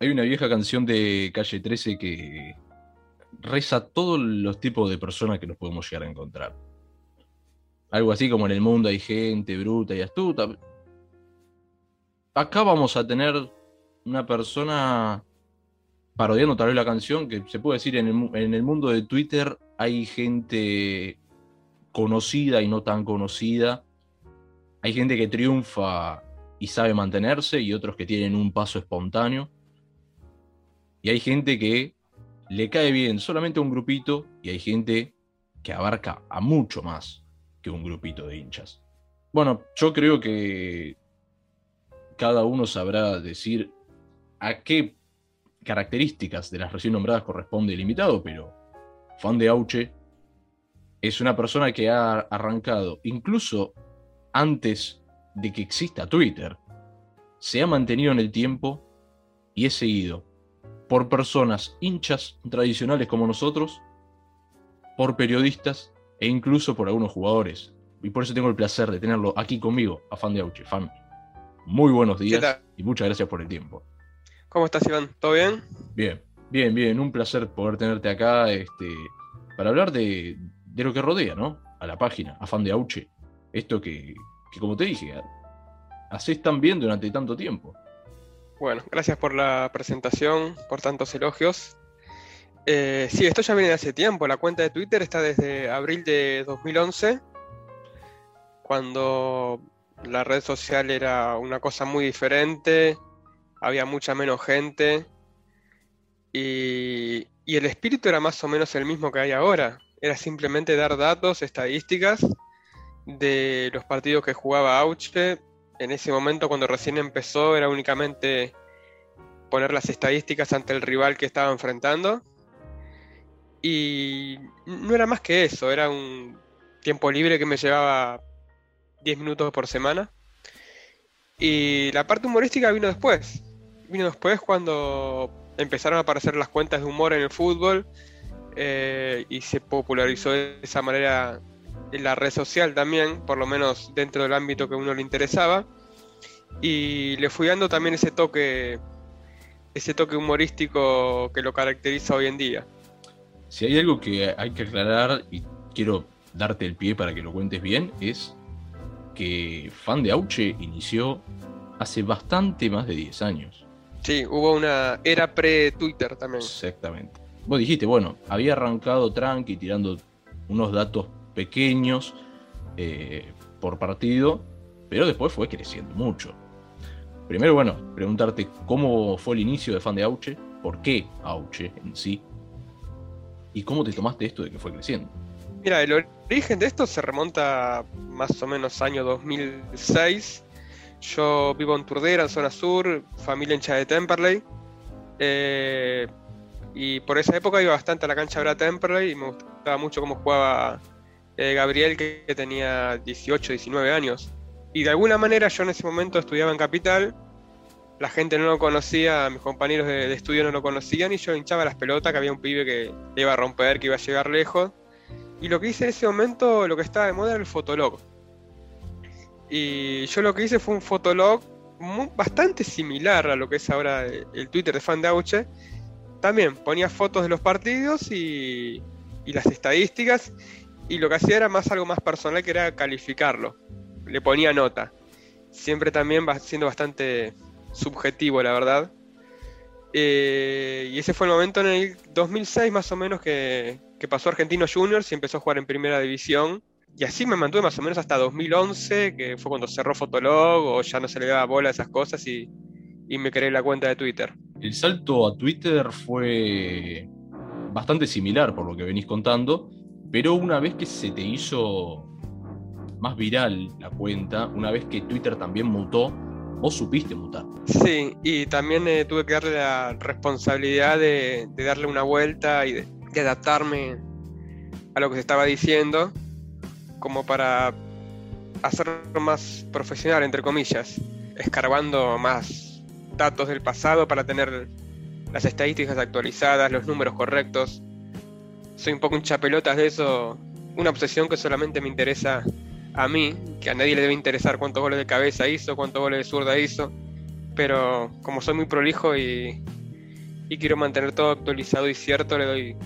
Hay una vieja canción de Calle 13 que reza todos los tipos de personas que nos podemos llegar a encontrar. Algo así como en el mundo hay gente bruta y astuta. Acá vamos a tener una persona parodiando tal vez la canción, que se puede decir en el, en el mundo de Twitter hay gente conocida y no tan conocida. Hay gente que triunfa y sabe mantenerse y otros que tienen un paso espontáneo. Y hay gente que le cae bien solamente a un grupito y hay gente que abarca a mucho más que un grupito de hinchas. Bueno, yo creo que cada uno sabrá decir a qué características de las recién nombradas corresponde el invitado, pero fan de Auche es una persona que ha arrancado incluso antes de que exista Twitter. Se ha mantenido en el tiempo y es seguido por personas hinchas tradicionales como nosotros, por periodistas e incluso por algunos jugadores. Y por eso tengo el placer de tenerlo aquí conmigo, a Fan de Auche. Fan, muy buenos días y muchas gracias por el tiempo. ¿Cómo estás, Iván? ¿Todo bien? Bien, bien, bien. Un placer poder tenerte acá este, para hablar de, lo que rodea, ¿no? A la página, a Fan de Auche. Esto que, que como te dije, haces tan bien durante tanto tiempo. Bueno, gracias por la presentación, por tantos elogios. Eh, sí, esto ya viene de hace tiempo. La cuenta de Twitter está desde abril de 2011, cuando la red social era una cosa muy diferente, había mucha menos gente y, el espíritu era más o menos el mismo que hay ahora. Era simplemente dar datos, estadísticas de los partidos que jugaba Auche en ese momento cuando recién empezó era únicamente poner las estadísticas ante el rival que estaba enfrentando. Y no era más que eso, era un tiempo libre que me llevaba 10 minutos por semana. Y la parte humorística vino después. Vino después cuando empezaron a aparecer las cuentas de humor en el fútbol eh, y se popularizó de esa manera la red social también, por lo menos dentro del ámbito que a uno le interesaba. Y le fui dando también ese toque, ese toque humorístico que lo caracteriza hoy en día. Si hay algo que hay que aclarar y quiero darte el pie para que lo cuentes bien, es que Fan de Auche inició hace bastante más de 10 años. Sí, hubo una era pre-Twitter también. Exactamente. Vos dijiste, bueno, había arrancado tranqui tirando unos datos pequeños eh, por partido, pero después fue creciendo mucho. Primero, bueno, preguntarte cómo fue el inicio de Fan de Auche, por qué Auche en sí, y cómo te tomaste esto de que fue creciendo. Mira, el origen de esto se remonta más o menos año 2006. Yo vivo en Turdera, zona sur, familia hincha de Temperley. Eh, y por esa época iba bastante a la cancha de Temperley y me gustaba mucho cómo jugaba eh, Gabriel, que, tenía 18, 19 años. Y de alguna manera yo en ese momento estudiaba en Capital, la gente no lo conocía, mis compañeros de, estudio no lo conocían y yo hinchaba las pelotas, que había un pibe que iba a romper, que iba a llegar lejos. Y lo que hice en ese momento, lo que estaba de moda era el fotolog. Y yo lo que hice fue un fotolog bastante similar a lo que es ahora el Twitter de Fan de Auche. También ponía fotos de los partidos y, y las estadísticas y lo que hacía era más algo más personal que era calificarlo. Le ponía nota. Siempre también siendo bastante subjetivo, la verdad. Eh, y ese fue el momento en el 2006 más o menos que, pasó Argentino Juniors y empezó a jugar en primera división. Y así me mantuve más o menos hasta 2011, que fue cuando cerró Fotolog o ya no se le daba bola a esas cosas y, y me creé la cuenta de Twitter. El salto a Twitter fue bastante similar por lo que venís contando. Pero una vez que se te hizo más viral la cuenta, una vez que Twitter también mutó, vos supiste mutar. Sí, y también eh, tuve que darle la responsabilidad de, darle una vuelta y de, adaptarme a lo que se estaba diciendo, como para hacerlo más profesional, entre comillas, escarbando más datos del pasado para tener las estadísticas actualizadas, los números correctos soy un poco un chapelotas de eso, una obsesión que solamente me interesa a mí, que a nadie le debe interesar cuántos goles de cabeza hizo, cuántos goles de zurda hizo, pero como soy muy prolijo y, y quiero mantener todo actualizado y cierto, le doy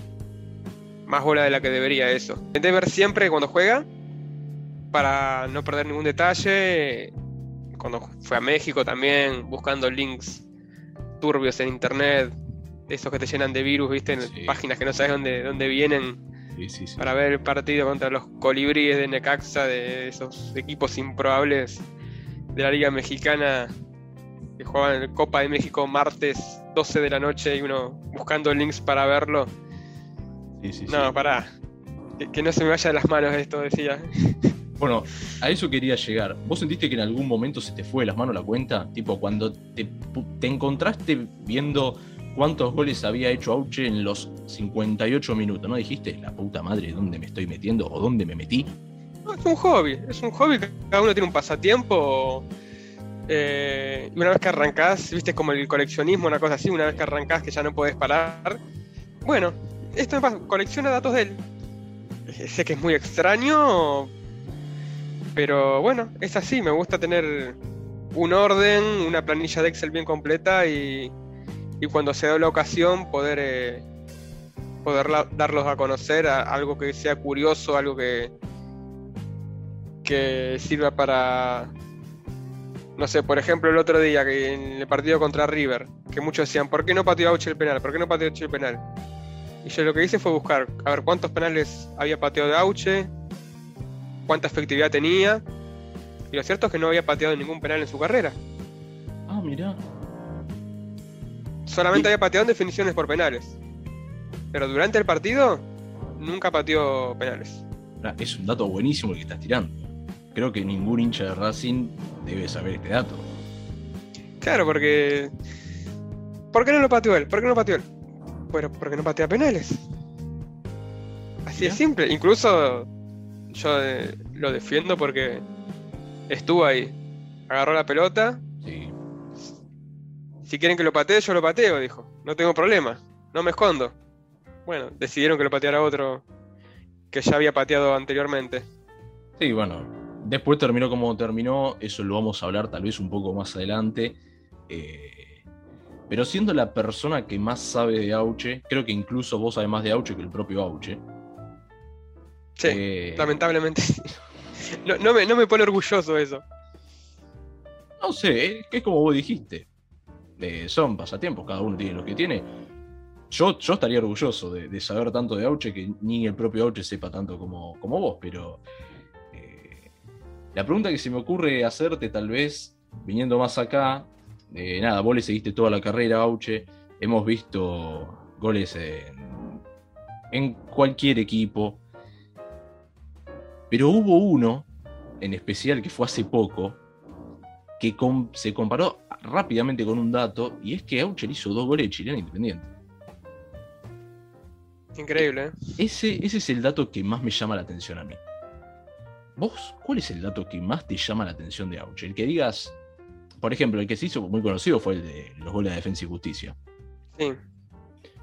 más bola de la que debería eso. Intenté ver siempre cuando juega para no perder ningún detalle. Cuando fue a México también, buscando links turbios en internet, esos que te llenan de virus, viste, en páginas que no sabes dónde, dónde vienen. para ver el partido contra los colibríes de Necaxa, de esos equipos improbables de la Liga Mexicana que juegan en Copa de México martes 12 de la noche y uno buscando links para verlo. no, pará. Que, no se me vaya de las manos esto, decía. Bueno, a eso quería llegar. ¿Vos sentiste que en algún momento se te fue de las manos la cuenta? Tipo, cuando te, te encontraste viendo cuántos goles había hecho Auche en los 58 minutos, ¿no? Dijiste, la puta madre, ¿dónde me estoy metiendo o dónde me metí? No, es un hobby, es un hobby cada uno tiene un pasatiempo. Eh, una vez que arrancás, viste como el coleccionismo, una cosa así, una vez que arrancás que ya no podés parar. Bueno, esto me pasa, colecciona datos de él. Sé que es muy extraño, pero bueno, es así, me gusta tener un orden, una planilla de Excel bien completa y, y cuando se da la ocasión poder, eh, poder darlos a conocer, a, algo que sea curioso, algo que, que sirva para, no sé, por ejemplo el otro día que en el partido contra River, que muchos decían, ¿por qué no pateó Auche el penal? ¿Por qué no pateó Auche el penal? Y yo lo que hice fue buscar, a ver cuántos penales había pateado Auche, cuánta efectividad tenía, y lo cierto es que no había pateado ningún penal en su carrera. Ah, mirá. Solamente había pateado en definiciones por penales. Pero durante el partido, nunca pateó penales. Es un dato buenísimo el que estás tirando. Creo que ningún hincha de Racing debe saber este dato. Claro, porque. ¿Por qué no lo pateó él? ¿Por qué no pateó él? Bueno, porque no patea penales. Así es simple. Incluso yo eh, lo defiendo porque estuvo ahí. Agarró la pelota, si quieren que lo patee, yo lo pateo, dijo. No tengo problema, no me escondo. Bueno, decidieron que lo pateara otro que ya había pateado anteriormente. Sí, bueno, después terminó como terminó, eso lo vamos a hablar tal vez un poco más adelante. Eh, pero siendo la persona que más sabe de Auche, creo que incluso vos sabés más de Auche que el propio Auche. Sí, eh, lamentablemente. no, no, me, no me pone orgulloso eso. No sé, es como vos dijiste son pasatiempos, cada uno tiene lo que tiene. Yo, yo estaría orgulloso de, saber tanto de Auche que ni el propio Auche sepa tanto como, como vos, pero eh, la pregunta que se me ocurre hacerte tal vez, viniendo más acá, eh, nada, vos le seguiste toda la carrera Auche, hemos visto goles en cualquier equipo, pero hubo uno en especial que fue hace poco, que se comparó rápidamente con un dato, y es que Aucher hizo dos goles de chilena independiente. Increíble, ¿eh? Ese, ese es el dato que más me llama la atención a mí. ¿Vos cuál es el dato que más te llama la atención de Aucher? El que digas, por ejemplo, el que se hizo muy conocido fue el de los goles de defensa y justicia. Sí.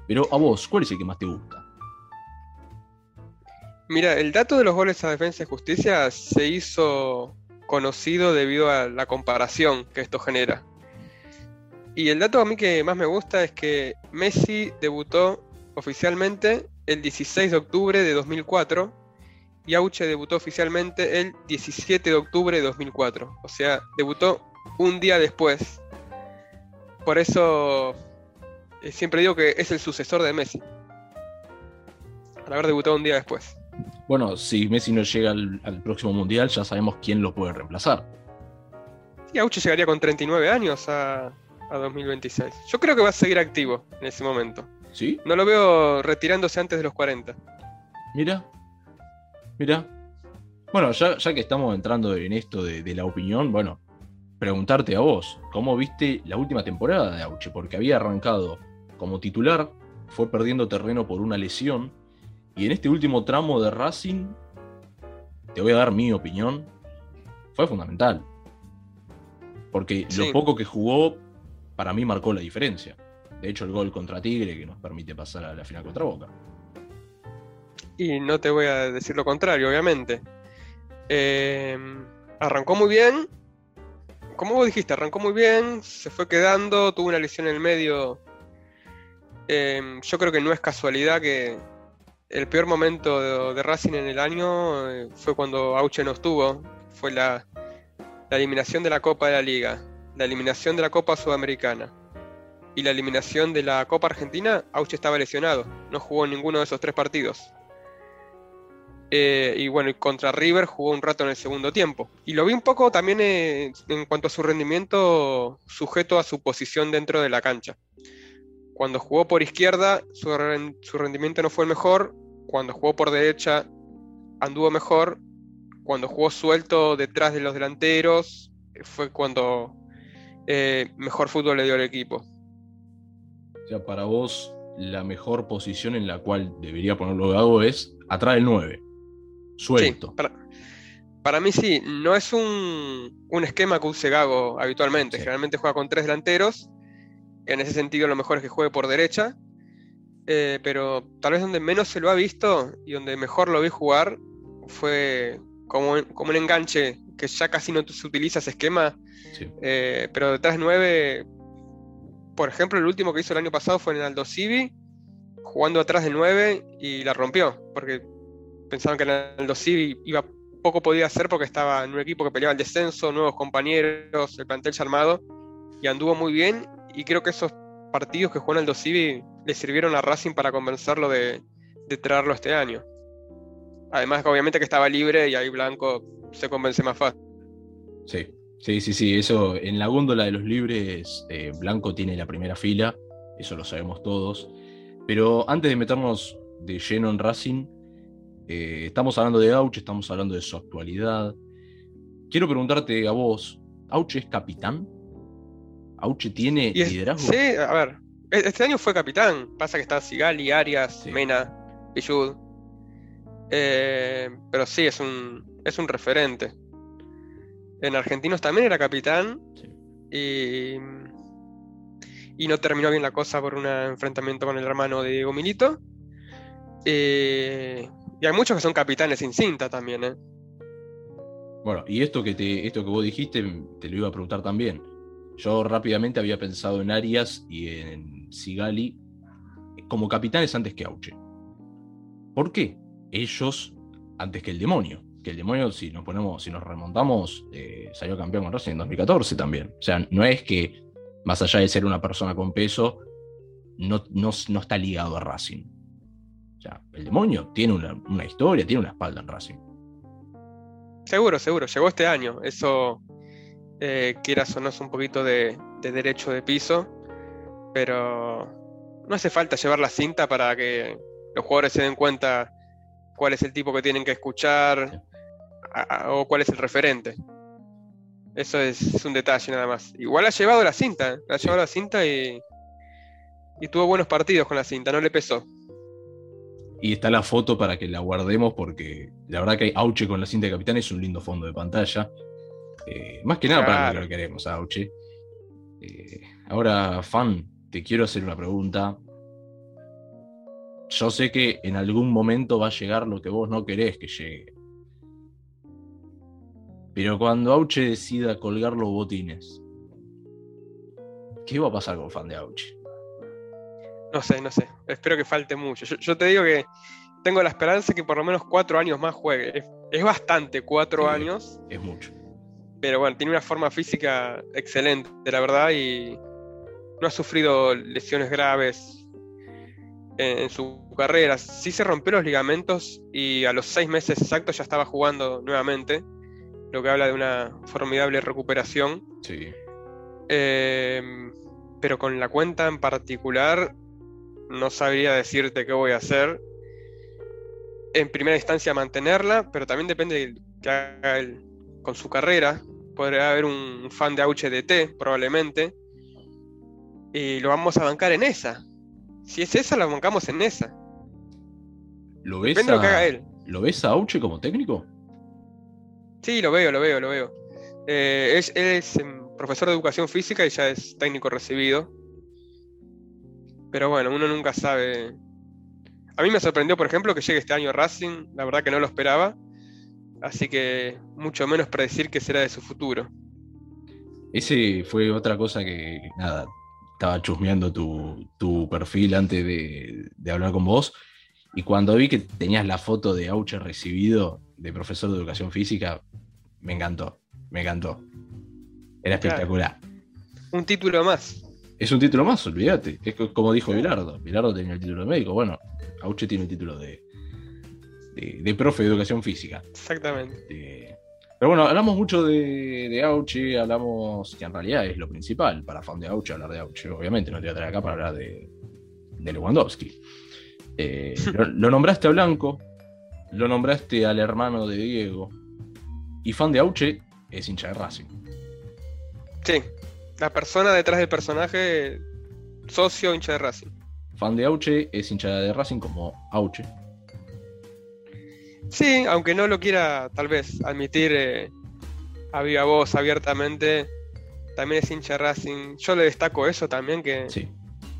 Pero a vos, ¿cuál es el que más te gusta? Mira, el dato de los goles a defensa y justicia se hizo conocido debido a la comparación que esto genera. Y el dato a mí que más me gusta es que Messi debutó oficialmente el 16 de octubre de 2004 y Auche debutó oficialmente el 17 de octubre de 2004. O sea, debutó un día después. Por eso eh, siempre digo que es el sucesor de Messi. Al haber debutado un día después. Bueno, si Messi no llega al, próximo mundial, ya sabemos quién lo puede reemplazar. Y Auche llegaría con 39 años a, a 2026. Yo creo que va a seguir activo en ese momento. ¿Sí? No lo veo retirándose antes de los 40. Mira, mira. Bueno, ya, que estamos entrando en esto de, la opinión, bueno, preguntarte a vos, ¿cómo viste la última temporada de Auche? Porque había arrancado como titular, fue perdiendo terreno por una lesión, y en este último tramo de Racing, te voy a dar mi opinión, fue fundamental. Porque lo poco que jugó para mí marcó la diferencia. De hecho, el gol contra Tigre que nos permite pasar a la final contra Boca. Y no te voy a decir lo contrario, obviamente. Eh, arrancó muy bien. Como vos dijiste, arrancó muy bien, se fue quedando, tuvo una lesión en el medio em, yo creo que no es casualidad que el peor momento de, Racing en el año eh, fue cuando Auche no estuvo. Fue la eliminación de la Copa de la Liga, la eliminación de la Copa Sudamericana y la eliminación de la Copa Argentina, Auche estaba lesionado. No jugó ninguno de esos tres partidos. Eh, y bueno, contra River jugó un rato en el segundo tiempo. Y lo vi un poco también eh, en cuanto a su rendimiento sujeto a su posición dentro de la cancha. Cuando jugó por izquierda, su, rendimiento no fue el mejor. Cuando jugó por derecha, anduvo mejor. Cuando jugó suelto detrás de los delanteros, fue cuando eh, mejor fútbol le dio al equipo. O sea, para vos, la mejor posición en la cual debería ponerlo Gago es atrás del 9 suelto. para, mí sí, no es un, esquema que use Gago habitualmente. Generalmente juega con tres delanteros. En ese sentido, lo mejor es que juegue por derecha. Eh, pero tal vez donde menos se lo ha visto y donde mejor lo vi jugar fue como, como un enganche que ya casi no se utiliza ese esquema. Eh, pero detrás de nueve, por ejemplo, el último que hizo el año pasado fue en Aldo Civi, jugando atrás de 9 y la rompió. Porque pensaban que en el Civi iba poco podía hacer porque estaba en un equipo que peleaba el descenso, nuevos compañeros, el plantel ya armado, y anduvo muy bien. Y creo que esos partidos que jugó en el Civi le sirvieron a Racing para convencerlo de, traerlo este año. Además, obviamente que estaba libre y ahí Blanco se convence más fácil. Sí, sí, sí, sí. Eso en la góndola de los libres, eh, Blanco tiene la primera fila, eso lo sabemos todos. Pero antes de meternos de lleno en Racing, eh, estamos hablando de Auche, estamos hablando de su actualidad. Quiero preguntarte a vos, ¿Auche es capitán? ¿Auche tiene liderazgo? Sí, a ver, e-, este año fue capitán. Pasa que está Sigali, Arias, Mena, Pillud. Eh, pero sí, es un, es un referente. En Argentinos también era capitán. Y, y no terminó bien la cosa por un enfrentamiento con el hermano de Diego Milito. Eh, y hay muchos que son capitanes sin cinta también, ¿eh? Bueno, y esto que, te, esto que vos dijiste, te lo iba a preguntar también. Yo rápidamente había pensado en Arias y en Sigali como capitanes antes que Auche. ¿Por qué? Ellos antes que el demonio. Que el demonio, si nos ponemos, si nos remontamos, eh, salió campeón con Racing en 2014 también. O sea, no es que, más allá de ser una persona con peso, no, no, no está ligado a Racing. O sea, el demonio tiene una, historia, tiene una espalda en Racing. Seguro, seguro. Llegó este año. Eso, eh, quieras o no, es un poquito de, derecho de piso. Pero no hace falta llevar la cinta para que los jugadores se den cuenta cuál es el tipo que tienen que escuchar o cuál es el referente. Eso es, un detalle nada más. Igual ha llevado la cinta, ¿eh? ha llevado la cinta y, y tuvo buenos partidos con la cinta, no le pesó. Y está la foto para que la guardemos porque la verdad que Auche con la cinta de capitán es un lindo fondo de pantalla. Eh, más que nada para lo que queremos, Auche. Eh, ahora, fan, te quiero hacer una pregunta. Yo sé que en algún momento va a llegar lo que vos no querés que llegue. Pero cuando Auche decida colgar los botines, ¿qué va a pasar con fan de Auche? No sé, no sé. Espero que falte mucho. Yo, te digo que tengo la esperanza que por lo menos cuatro años más juegue. Es, bastante, cuatro años. Es mucho. Pero bueno, tiene una forma física excelente, la verdad, y no ha sufrido lesiones graves en, su carrera. Sí se rompió los ligamentos y a los seis meses exactos ya estaba jugando nuevamente, lo que habla de una formidable recuperación. Sí. Eh, pero con la cuenta en particular no sabría decirte qué voy a hacer. En primera instancia mantenerla, pero también depende de que haga él con su carrera. Podría haber un fan de Auche DT, probablemente. Y lo vamos a bancar en esa. Si es esa, la bancamos en esa. ¿Lo ves Depende a... lo que haga él. ¿Lo ves a Auche como técnico? Sí, lo veo, lo veo, lo veo. Eh, es, él es em, profesor de educación física y ya es técnico recibido. Pero bueno, uno nunca sabe. A mí me sorprendió, por ejemplo, que llegue este año Racing, la verdad que no lo esperaba. Así que mucho menos predecir qué será de su futuro. Ese fue otra cosa que, nada, estaba chusmeando tu, perfil antes de, hablar con vos. Y cuando vi que tenías la foto de Auche recibido de profesor de educación física, me encantó, me encantó. Era espectacular. Un título más. Es un título más, olvídate. Es como dijo Bilardo. Bilardo tenía el título de médico. Bueno, Auche tiene el título de, de, profe de educación física. Exactamente. pero bueno, hablamos mucho de, de, Auche, hablamos que en realidad es lo principal para fan de Auche hablar de Auche. Obviamente no te voy a traer acá para hablar de, de Lewandowski. Eh, lo, nombraste a Blanco, lo nombraste al hermano de Diego. Y fan de Auche es hincha de Racing. Sí, la persona detrás del personaje, socio hincha de Racing. Fan de Auche es hincha de Racing como Auche. Sí, aunque no lo quiera tal vez admitir eh, a viva voz abiertamente, también es hincha de Racing. Yo le destaco eso también, que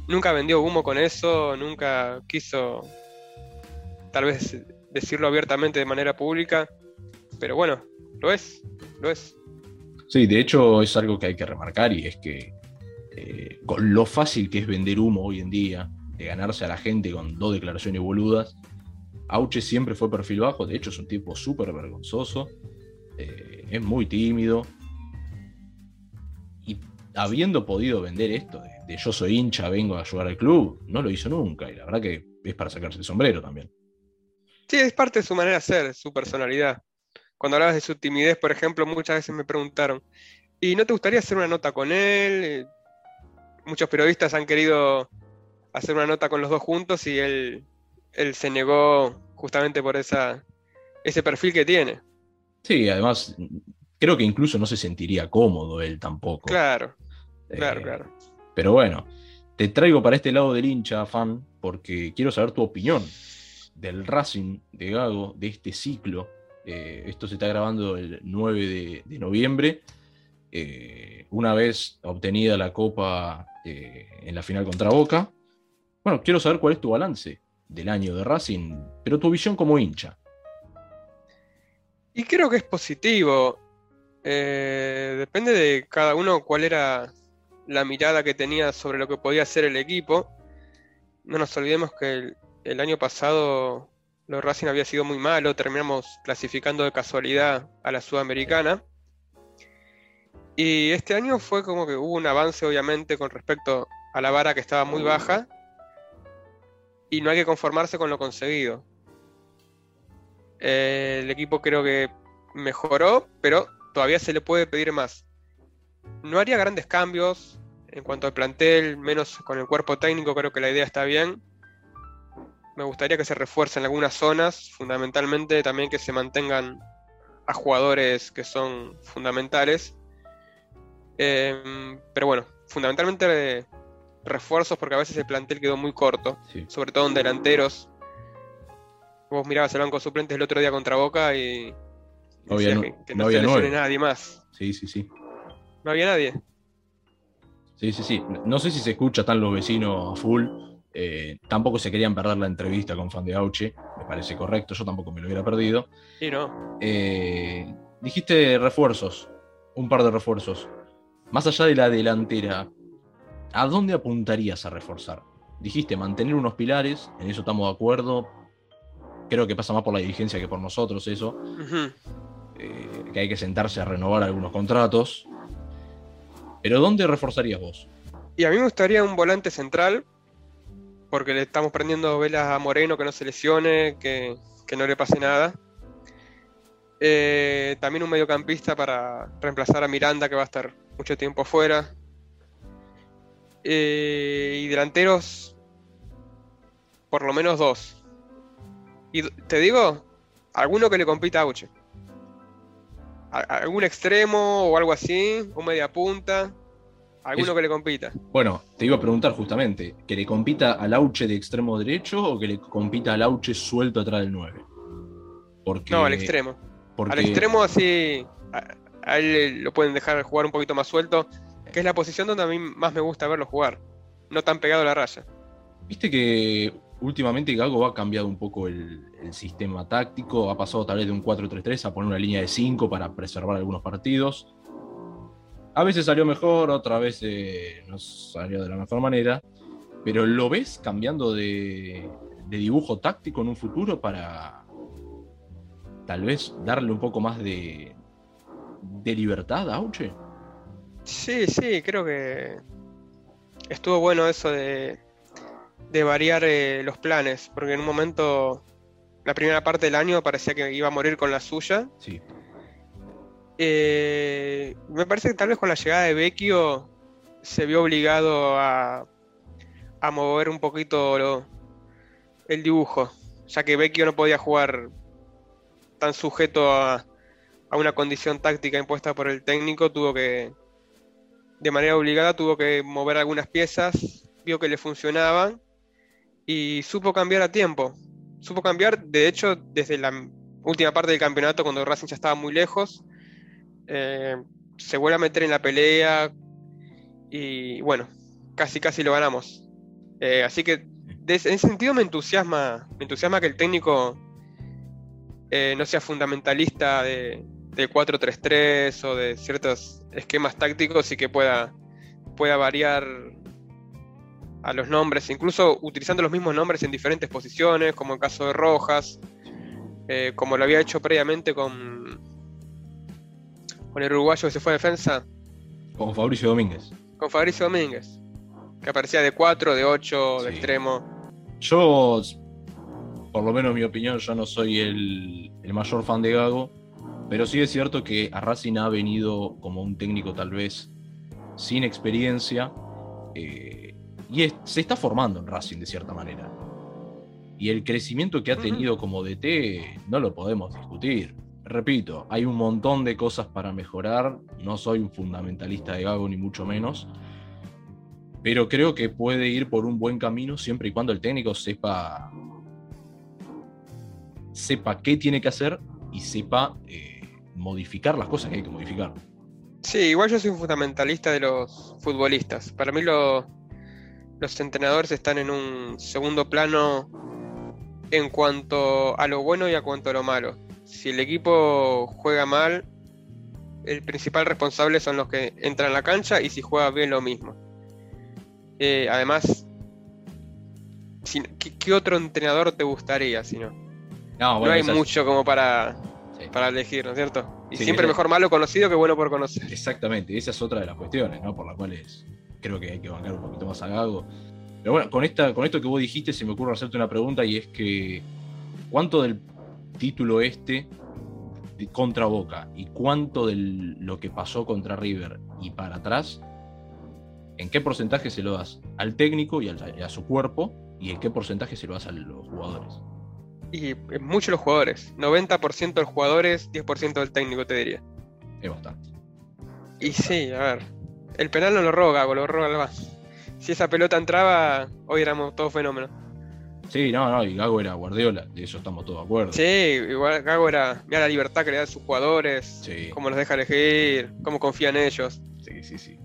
nunca vendió humo con eso, nunca quiso tal vez decirlo abiertamente de manera pública, pero bueno, lo es, lo es. Sí, de hecho es algo que hay que remarcar y es que eh, con lo fácil que es vender humo hoy en día, de ganarse a la gente con dos declaraciones boludas, Auche siempre fue perfil bajo, de hecho es un tipo súper vergonzoso, eh, es muy tímido. Y habiendo podido vender esto yo soy hincha, vengo a ayudar al club, no lo hizo nunca. Y la verdad que es para sacarse el sombrero también. Sí, es parte de su manera de ser, su personalidad. Cuando hablabas de su timidez, por ejemplo, muchas veces me preguntaron, ¿y no te gustaría hacer una nota con él? Eh, muchos periodistas han querido hacer una nota con los dos juntos y él, él se negó justamente por esa, ese perfil que tiene. Sí, además, creo que incluso no se sentiría cómodo él tampoco. Claro, claro, eh, claro. Pero bueno, te traigo para este lado del hincha, fan, porque quiero saber tu opinión del Racing de Gago, de este ciclo eh, esto se está grabando el 9 de, noviembre. Eh, una vez obtenida la copa eh, en la final contra Boca. Bueno, quiero saber cuál es tu balance del año de Racing, pero tu visión como hincha. Y creo que es positivo. depende de cada uno cuál era la mirada que tenía sobre lo que podía hacer el equipo. No nos olvidemos que el año pasado lo Racing había sido muy malo, terminamos clasificando de casualidad a la Sudamericana. Y este año fue como que hubo un avance, obviamente, con respecto a la vara que estaba muy baja. Y no hay que conformarse con lo conseguido. El equipo creo que mejoró, pero todavía se le puede pedir más. No haría grandes cambios en cuanto al plantel, menos con el cuerpo técnico, creo que la idea está bien me gustaría que se refuercen algunas zonas, fundamentalmente también que se mantengan a jugadores que son fundamentales. Em, pero bueno, fundamentalmente refuerzos porque a veces el plantel quedó muy corto, sobre todo en delanteros. Vos mirabas el banco suplentes el otro día contra Boca y no había, que, no, había nadie más. Sí, sí, sí. No había nadie. Sí, sí, sí. No sé si se escucha tan los vecinos a full, eh, tampoco se querían perder la entrevista con Fan de Auche, me parece correcto, yo tampoco me lo hubiera perdido. Y no. Eh, dijiste refuerzos, un par de refuerzos. Más allá de la delantera, ¿a dónde apuntarías a reforzar? Dijiste mantener unos pilares, en eso estamos de acuerdo. Creo que pasa más por la dirigencia que por nosotros eso. Eh, que hay que sentarse a renovar algunos contratos. Pero ¿dónde reforzarías vos? Y a mí me gustaría un volante central, porque le estamos prendiendo velas a Moreno que no se lesione, que, no le pase nada. Eh, también un mediocampista para reemplazar a Miranda que va a estar mucho tiempo afuera. Eh, y delanteros, por lo menos dos. Y te digo, alguno que le compita a Uche. Algún extremo o algo así, un media punta. Alguno que le compita. Bueno, te iba a preguntar justamente, ¿que le compita al Auche de extremo derecho o que le compita al Auche suelto atrás del 9? Porque, no, al extremo. Al extremo así, a, él lo pueden dejar jugar un poquito más suelto, que es la posición donde a mí más me gusta verlo jugar, no tan pegado a la raya. Viste que últimamente Gago ha cambiado un poco el, sistema táctico, ha pasado tal vez de un 4-3-3 a poner una línea de 5 para preservar algunos partidos A veces salió mejor, otra vez no salió de la mejor manera. Pero ¿lo ves cambiando de, de dibujo táctico en un futuro para tal vez darle un poco más de, de libertad a Auche? Sí, sí, creo que estuvo bueno eso de, de variar eh, los planes, porque en un momento, la primera parte del año parecía que iba a morir con la suya. Sí. Eh, me parece que tal vez con la llegada de Vecchio se vio obligado a, a mover un poquito lo- el dibujo, ya que Vecchio no podía jugar tan sujeto a, a una condición táctica impuesta por el técnico, tuvo que, de manera obligada, tuvo que mover algunas piezas, vio que le funcionaban y supo cambiar a tiempo. Supo cambiar, de hecho, desde la última parte del campeonato, cuando Racing ya estaba muy lejos, eh, se vuelve a meter en la pelea y bueno, casi casi lo ganamos. Eh, así que de en ese sentido me entusiasma, me entusiasma que el técnico eh, no sea fundamentalista de, del 4-3-3 o de ciertos esquemas tácticos y que pueda, pueda variar a los nombres, incluso utilizando los mismos nombres en diferentes posiciones, como el caso de Rojas, eh, como lo había hecho previamente con, con el uruguayo que se fue a defensa, Con Fabricio Domínguez. con Fabricio Domínguez, que aparecía de 4, de 8, de extremo. Yo, por lo menos en mi opinión, yo no soy el, el mayor fan de Gago, pero sí es cierto que a Racing ha venido como un técnico tal vez sin experiencia eh, y es- se está formando en Racing de cierta manera. Y el crecimiento que ha tenido como DT no lo podemos discutir. Repito, hay un montón de cosas para mejorar, no soy un fundamentalista de Gago ni mucho menos, pero creo que puede ir por un buen camino siempre y cuando el técnico sepa sepa qué tiene que hacer y sepa eh, modificar las cosas que hay que modificar. Sí, igual yo soy un fundamentalista de los futbolistas. Para mí lo- los entrenadores están en un segundo plano en cuanto a lo bueno y a cuanto a lo malo. Si el equipo juega mal, el principal responsable son los que entran a la cancha y si juega bien lo mismo. Eh, además, si- ¿qué, qué otro entrenador te gustaría si no? No, no hay mucho como para, sí. para elegir, ¿no es cierto? Y Sí, siempre mejor malo conocido que bueno por conocer. Exactamente, esa es otra de las cuestiones, ¿no? Por las cuales creo que hay que bancar un poquito más a Gago. Pero bueno, con, esta, con esto que vos dijiste se me ocurre hacerte una pregunta y es que ¿cuánto del título este contra Boca y cuánto de lo que pasó contra River y para atrás, en qué porcentaje se lo das al técnico y, al- y a su cuerpo y en qué porcentaje se lo das a los jugadores? Y eh, muchos los jugadores. 90% de los jugadores, 10% del técnico, te diría. Es bastante. Y sí, a ver. El penal no lo roga, lo roga Alba. Si esa pelota entraba, hoy éramos todos fenómenos. Sí, no, no, y Gago era Guardiola, de eso estamos todos de acuerdo. Sí, igual Gago era. Mira la libertad que le da a sus jugadores. Sí. Cómo los deja elegir. Cómo confía en ellos. Sí, sí, sí.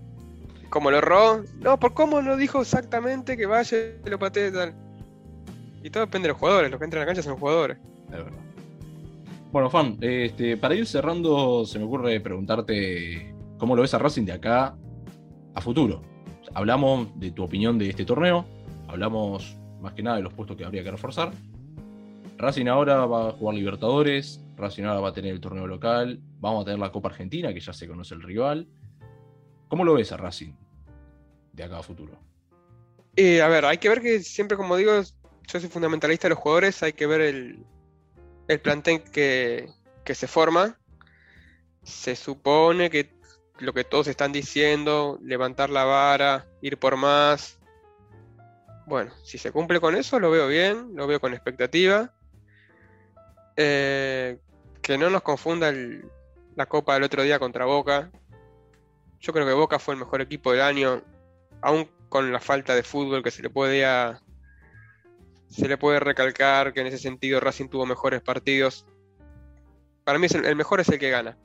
Cómo lo erró. No, por cómo no dijo exactamente que vaya y lo patee tal. Y todo depende de los jugadores. Los que entran a la cancha son los jugadores. Es verdad. Bueno, Fan, este, para ir cerrando, se me ocurre preguntarte cómo lo ves a Racing de acá a futuro. Hablamos de tu opinión de este torneo, hablamos más que nada de los puestos que habría que reforzar. Racing ahora va a jugar Libertadores, Racing ahora va a tener el torneo local, vamos a tener la Copa Argentina, que ya se conoce el rival. ¿Cómo lo ves a Racing de acá a futuro? Y a ver, hay que ver que siempre, como digo, yo soy fundamentalista de los jugadores, hay que ver el, el plantel que, que se forma. Se supone que lo que todos están diciendo, levantar la vara, ir por más. Bueno, si se cumple con eso, lo veo bien, lo veo con expectativa. Eh, que no nos confunda el- la copa del otro día contra Boca. Yo creo que Boca fue el mejor equipo del año, aún con la falta de fútbol que se le puede a- se le puede recalcar que en ese sentido Racing tuvo mejores partidos. Para mí el mejor es el que gana.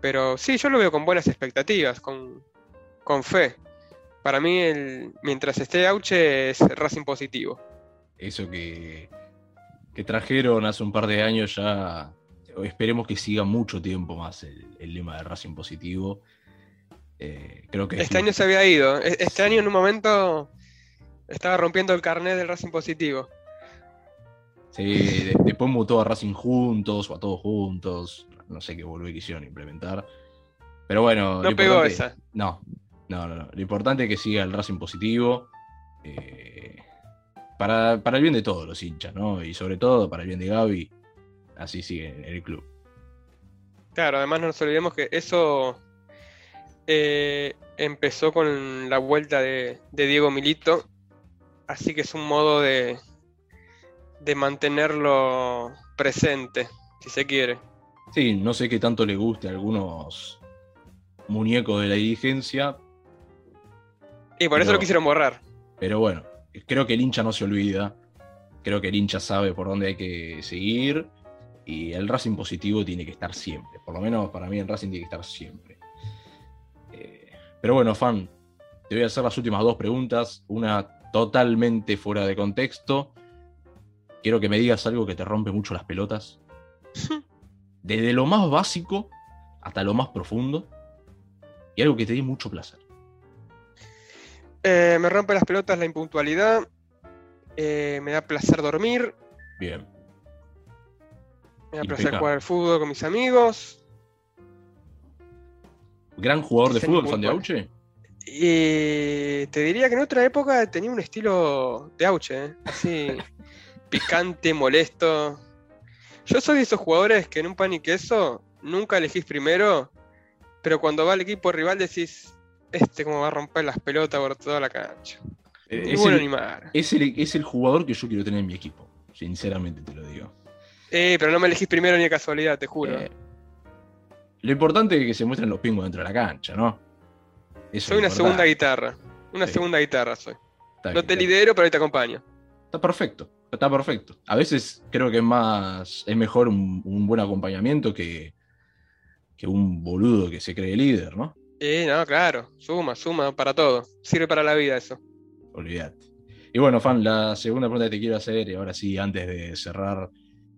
Pero sí, yo lo veo con buenas expectativas, con, con fe. Para mí, el, mientras esté Auche, es Racing positivo. Eso que, que trajeron hace un par de años ya, esperemos que siga mucho tiempo más el, el lema de Racing positivo. Eh, creo que este año se había ido. E-, este año en un momento estaba rompiendo el carnet del Racing positivo. Sí, después mutó a Racing juntos o a todos juntos. No sé qué volvió quisieron implementar. Pero bueno. No pegó esa. No, no, no, Lo importante es que siga el Racing positivo. Eh, para, el bien de todos los hinchas, ¿no? Y sobre todo para el bien de Gaby. Así sigue en el club. Claro, además no nos olvidemos que eso eh, empezó con la vuelta de, Diego Milito. Así que es un modo de, de mantenerlo presente, si se quiere. Sí, no sé qué tanto le guste a algunos muñecos de la dirigencia, y por eso lo quisieron borrar. Pero bueno, creo que el hincha no se olvida. Creo que el hincha sabe por dónde hay que seguir. Y el Racing positivo tiene que estar siempre. Por lo menos para mí el Racing tiene que estar siempre. Eh, pero bueno, fan, te voy a hacer las últimas dos preguntas. Una totalmente fuera de contexto. Quiero que me digas algo que te rompe mucho las pelotas. Desde lo más básico hasta lo más profundo. Y algo que te dé mucho placer. Eh, me rompe las pelotas la impuntualidad. Eh, me da placer dormir. Bien. Me da placer jugar al fútbol con mis amigos. ¿Gran jugador de fútbol, fan de Auche? Y te diría que en otra época tenía un estilo de Auche, ¿eh? así picante, molesto. Yo soy de esos jugadores que en un pan y queso nunca elegís primero, pero cuando va el equipo rival decís, este como va a romper las pelotas por toda la cancha. Eh, es, el, es, el, es, el, jugador que yo quiero tener en mi equipo, sinceramente te lo digo. Eh, pero no me elegís primero ni de casualidad, te juro. Eh, lo importante es que se muestren los pingos dentro de la cancha, ¿no? soy una segunda guitarra. Una segunda guitarra soy. no te lidero, pero ahí te acompaño. Está perfecto, está perfecto. A veces creo que es más, es mejor un, un buen acompañamiento que, que un boludo que se cree líder, ¿no? Eh, no, claro, suma, suma para todo. Sirve para la vida eso. Olvídate. Y bueno, fan, la segunda pregunta que te quiero hacer, y ahora sí, antes de cerrar,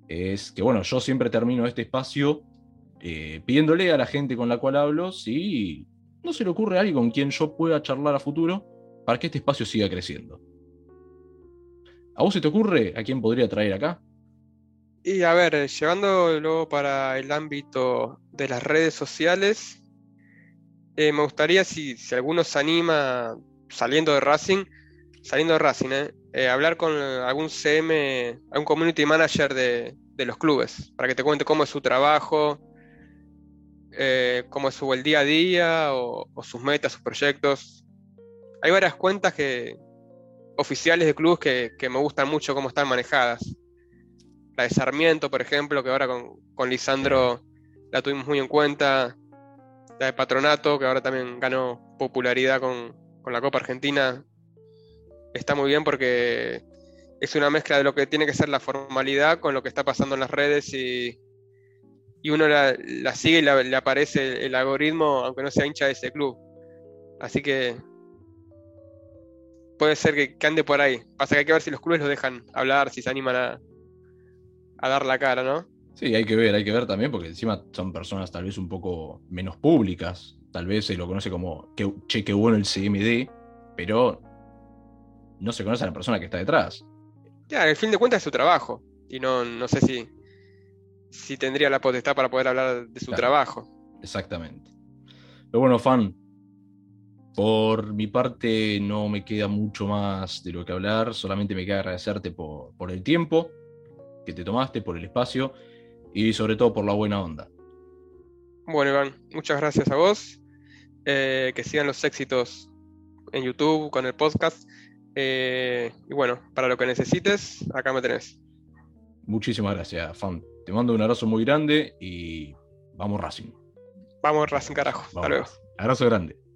es que bueno, yo siempre termino este espacio eh, pidiéndole a la gente con la cual hablo si no se le ocurre a alguien con quien yo pueda charlar a futuro para que este espacio siga creciendo. ¿A vos se te ocurre a quién podría traer acá? Y a ver, llevándolo para el ámbito de las redes sociales, eh, me gustaría si, si, alguno se anima saliendo de Racing, saliendo de Racing, eh, eh, hablar con algún CM, algún community manager de, los clubes, para que te cuente cómo es su trabajo, cómo es su el día a día o, sus metas, sus proyectos. Hay varias cuentas que, oficiales de clubes que, me gustan mucho cómo están manejadas. La de Sarmiento, por ejemplo, que ahora con, con Lisandro la tuvimos muy en cuenta la de Patronato, que ahora también ganó popularidad con, la Copa Argentina, está muy bien porque es una mezcla de lo que tiene que ser la formalidad con lo que está pasando en las redes y, y uno la, sigue y le aparece el, algoritmo, aunque no sea hincha de ese club. Así que puede ser que, ande por ahí. Pasa que hay que ver si los clubes los dejan hablar, si se animan a, a dar la cara, ¿no? Sí, hay que ver, hay que ver también, porque encima son personas tal vez un poco menos públicas. Tal vez se lo conoce como, que, che, qué bueno el CMD, pero no se conoce a la persona que está detrás. Ya, el fin de cuentas es su trabajo. Y no, no sé si, si tendría la potestad para poder hablar de su trabajo. Exactamente. Pero bueno, fan, por mi parte no me queda mucho más de lo que hablar, solamente me queda agradecerte por, por el tiempo que te tomaste, por el espacio y sobre todo por la buena onda. Bueno, Iván, muchas gracias a vos. Eh, que sigan los éxitos en YouTube con el podcast. Eh, y bueno, para lo que necesites, acá me tenés. Muchísimas gracias, fan. Te mando un abrazo muy grande y vamos Racing. Vamos Racing, carajo. Hasta luego. Abrazo grande.